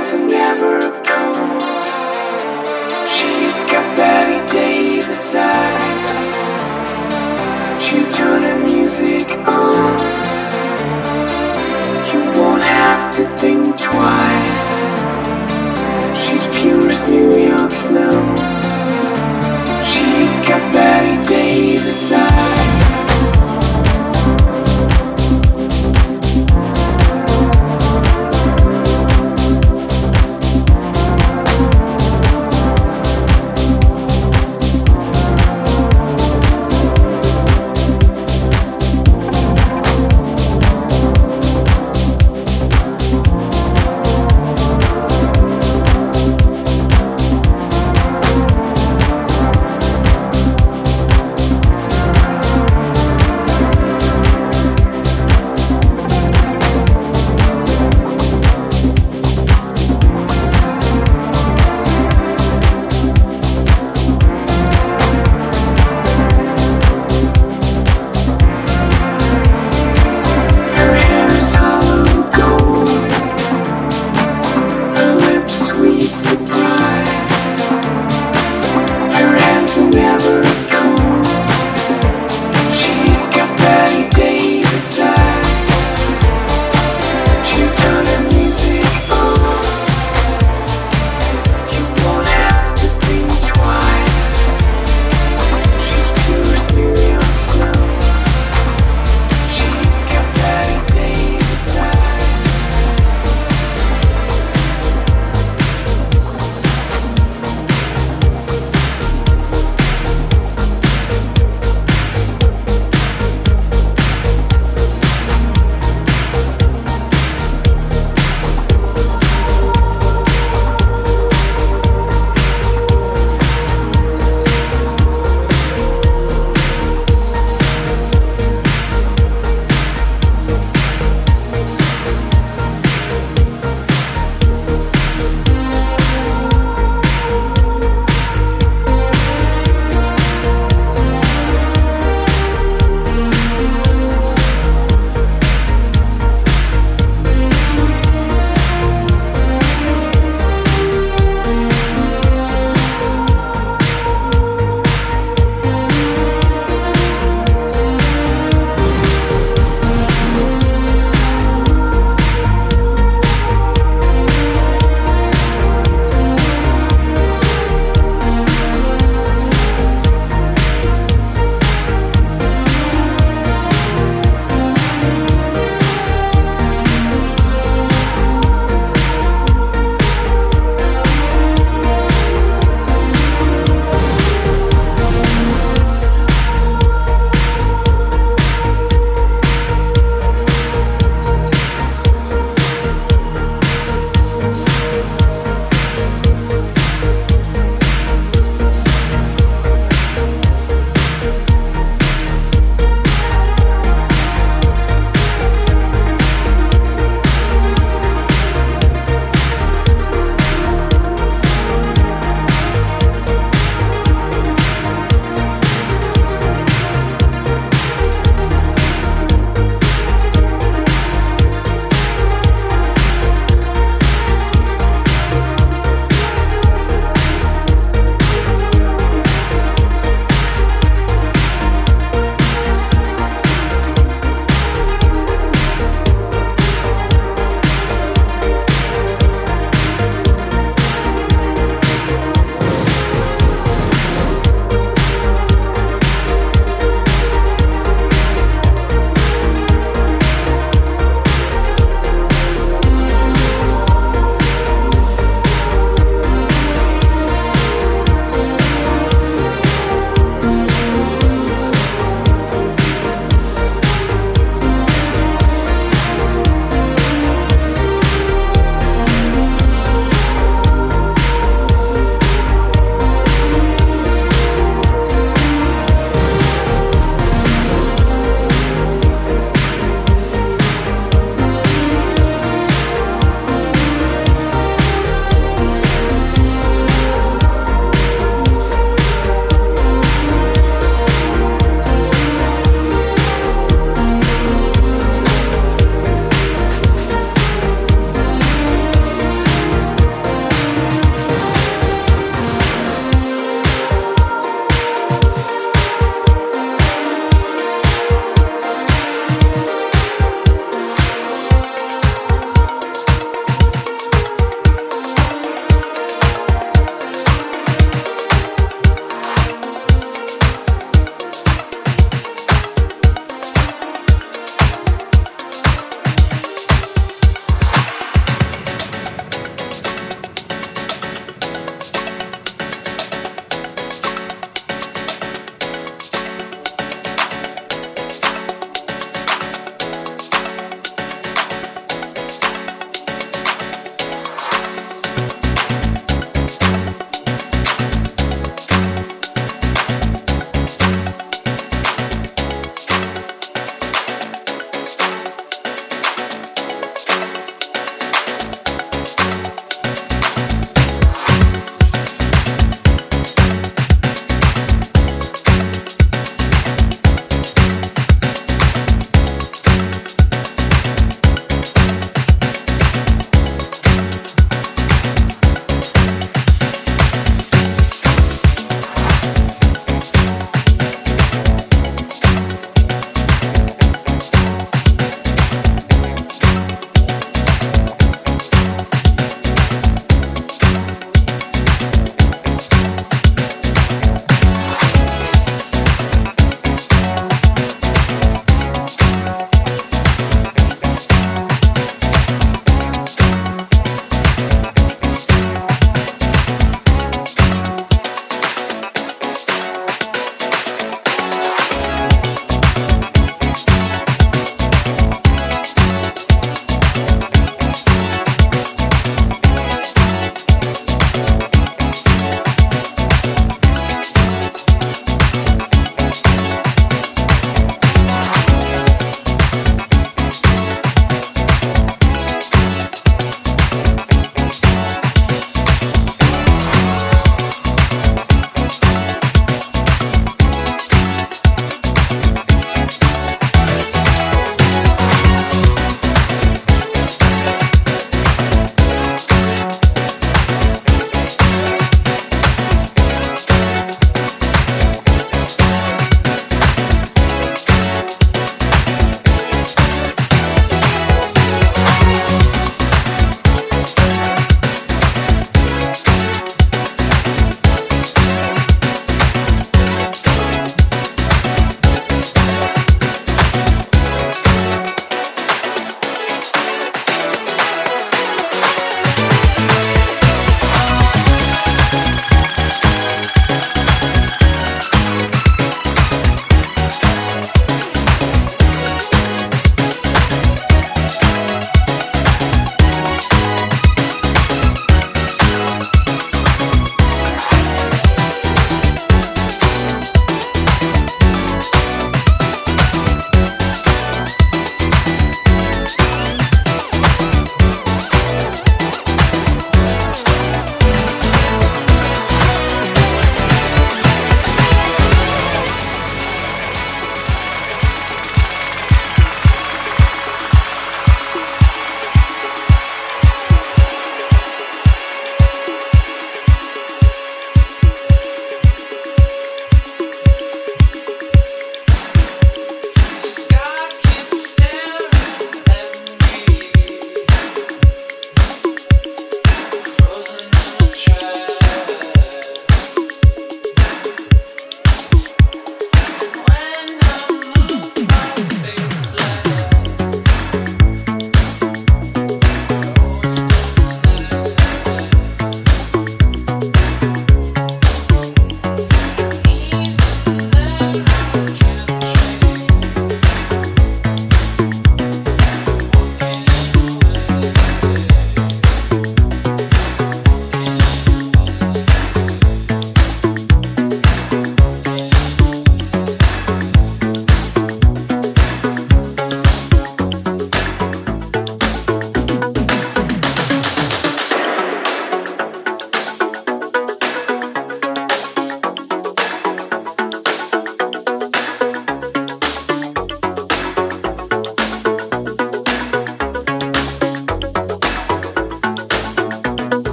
friends never come. She's got Bette Davis eyes. She turned the music on. You won't have to think twice. She's pure as New York snow.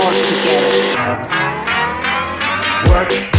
All together. Work.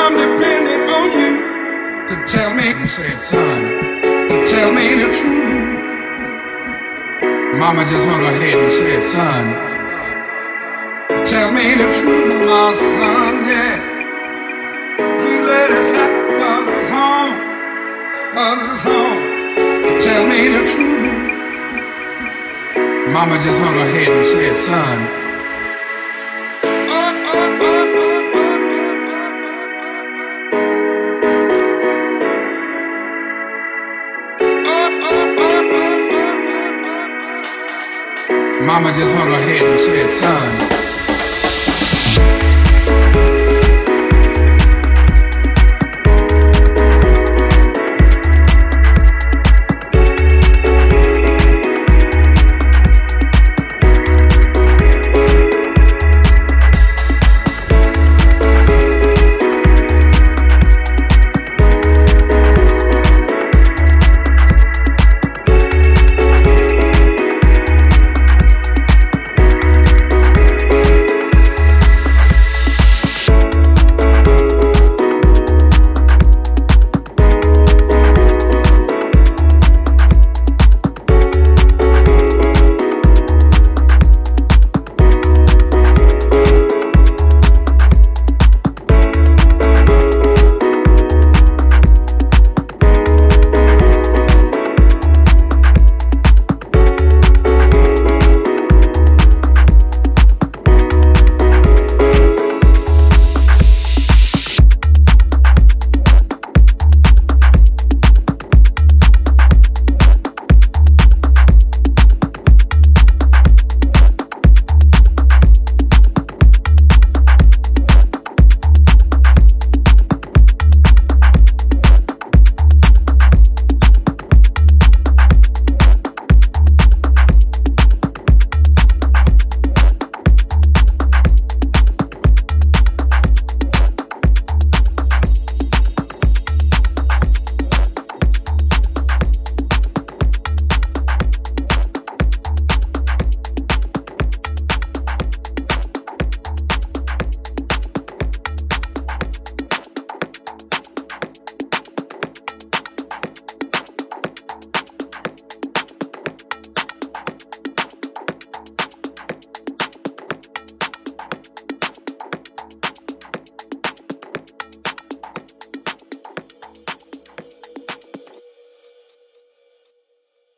I'm depending on you to tell me, say it, son, to tell me the truth. Mama just hung her head and said, son, tell me the truth, my son, yeah. You let us have others home, others home, tell me the truth. Mama just hung her head and said, son, Mama just hung her head and said, son.